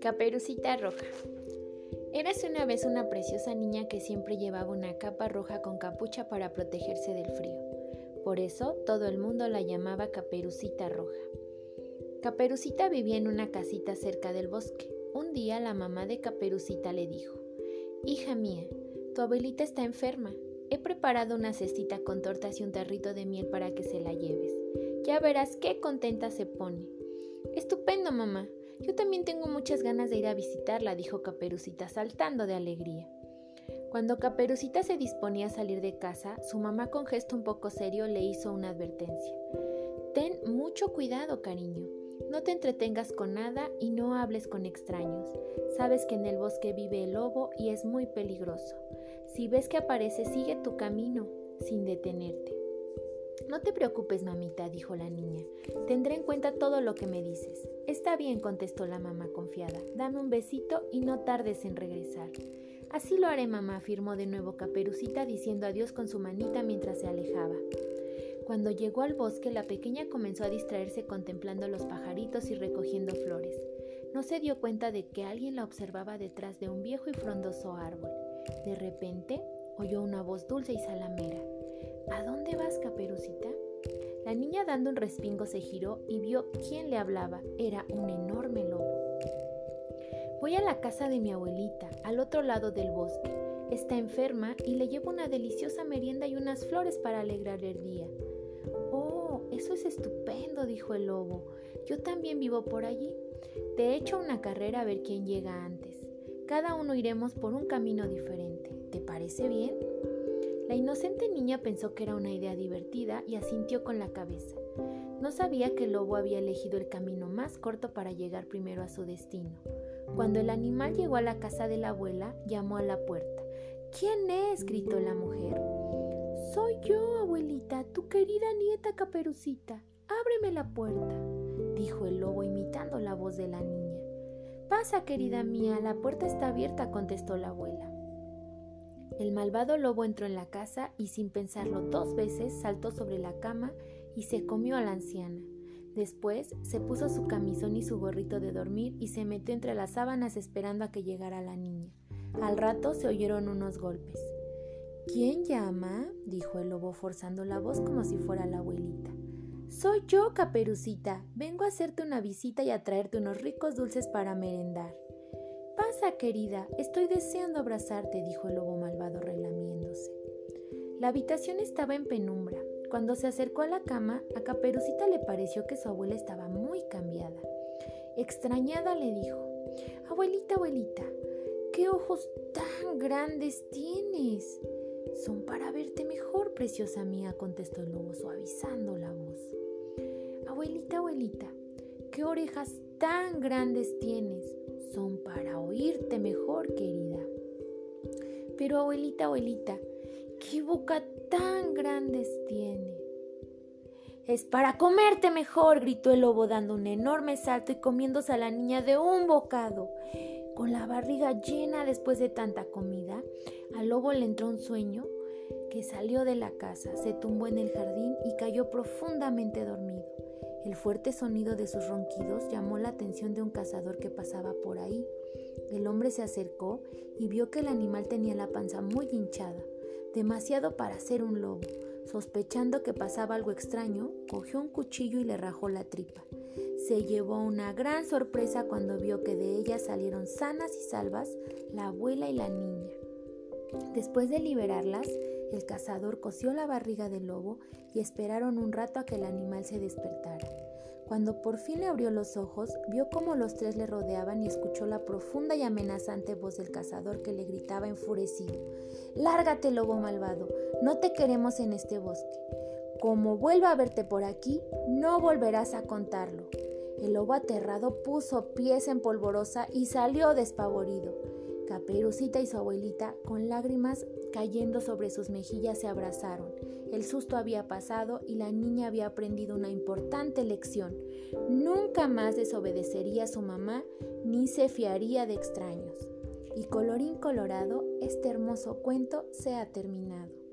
Caperucita Roja. Érase una vez una preciosa niña que siempre llevaba una capa roja con capucha para protegerse del frío. Por eso todo el mundo la llamaba Caperucita Roja. Caperucita vivía en una casita cerca del bosque. Un día la mamá de Caperucita le dijo, Hija mía, tu abuelita está enferma. He preparado una cestita con tortas y un tarrito de miel para que se la lleves. Ya verás qué contenta se pone. Estupendo, mamá, yo también tengo muchas ganas de ir a visitarla, dijo Caperucita saltando de alegría. Cuando Caperucita se disponía a salir de casa, su mamá con gesto un poco serio le hizo una advertencia. Ten mucho cuidado, cariño. No te entretengas con nada y no hables con extraños. Sabes que en el bosque vive el lobo y es muy peligroso. Si ves que aparece, sigue tu camino sin detenerte. No te preocupes, mamita, dijo la niña. Tendré en cuenta todo lo que me dices. Está bien, contestó la mamá confiada. Dame un besito y no tardes en regresar. Así lo haré, mamá, afirmó de nuevo Caperucita diciendo adiós con su manita mientras se alejaba. Cuando llegó al bosque, la pequeña comenzó a distraerse contemplando los pajaritos y recogiendo flores. No se dio cuenta de que alguien la observaba detrás de un viejo y frondoso árbol. De repente, oyó una voz dulce y salamera. ¿A dónde vas, caperucita? La niña dando un respingo se giró y vio quién le hablaba. Era un enorme lobo. Voy a la casa de mi abuelita, al otro lado del bosque. Está enferma y le llevo una deliciosa merienda y unas flores para alegrar el día. Oh, eso es estupendo, dijo el lobo. Yo también vivo por allí. Te hecho una carrera a ver quién llega antes. Cada uno iremos por un camino diferente. ¿Te parece bien? La inocente niña pensó que era una idea divertida y asintió con la cabeza. No sabía que el lobo había elegido el camino más corto para llegar primero a su destino. Cuando el animal llegó a la casa de la abuela, llamó a la puerta. ¿Quién es? gritó la mujer. Soy yo, abuelita, tu querida nieta caperucita. Ábreme la puerta, dijo el lobo imitando la voz de la niña. Pasa, querida mía, la puerta está abierta, contestó la abuela. El malvado lobo entró en la casa y sin pensarlo dos veces saltó sobre la cama y se comió a la anciana. Después se puso su camisón y su gorrito de dormir y se metió entre las sábanas esperando a que llegara la niña. Al rato se oyeron unos golpes. ¿Quién llama? dijo el lobo forzando la voz como si fuera la abuelita. Soy yo, caperucita. Vengo a hacerte una visita y a traerte unos ricos dulces para merendar pasa, querida? Estoy deseando abrazarte, dijo el lobo malvado relamiéndose. La habitación estaba en penumbra. Cuando se acercó a la cama, a Caperucita le pareció que su abuela estaba muy cambiada. Extrañada le dijo, Abuelita, abuelita, ¿qué ojos tan grandes tienes? Son para verte mejor, preciosa mía, contestó el lobo suavizando la voz. Abuelita, abuelita, ¿qué orejas tan grandes tienes? son para oírte mejor, querida. Pero abuelita, abuelita, ¿qué boca tan grandes tiene? Es para comerte mejor, gritó el lobo dando un enorme salto y comiéndose a la niña de un bocado. Con la barriga llena después de tanta comida, al lobo le entró un sueño que salió de la casa, se tumbó en el jardín y cayó profundamente dormido. El fuerte sonido de sus ronquidos llamó la atención de un cazador que pasaba por ahí. El hombre se acercó y vio que el animal tenía la panza muy hinchada, demasiado para ser un lobo. Sospechando que pasaba algo extraño, cogió un cuchillo y le rajó la tripa. Se llevó una gran sorpresa cuando vio que de ella salieron sanas y salvas la abuela y la niña. Después de liberarlas, el cazador cosió la barriga del lobo y esperaron un rato a que el animal se despertara. Cuando por fin le abrió los ojos, vio cómo los tres le rodeaban y escuchó la profunda y amenazante voz del cazador que le gritaba enfurecido. Lárgate, lobo malvado, no te queremos en este bosque. Como vuelva a verte por aquí, no volverás a contarlo. El lobo aterrado puso pies en polvorosa y salió despavorido. Caperucita y su abuelita, con lágrimas cayendo sobre sus mejillas, se abrazaron. El susto había pasado y la niña había aprendido una importante lección. Nunca más desobedecería a su mamá ni se fiaría de extraños. Y colorín colorado, este hermoso cuento se ha terminado.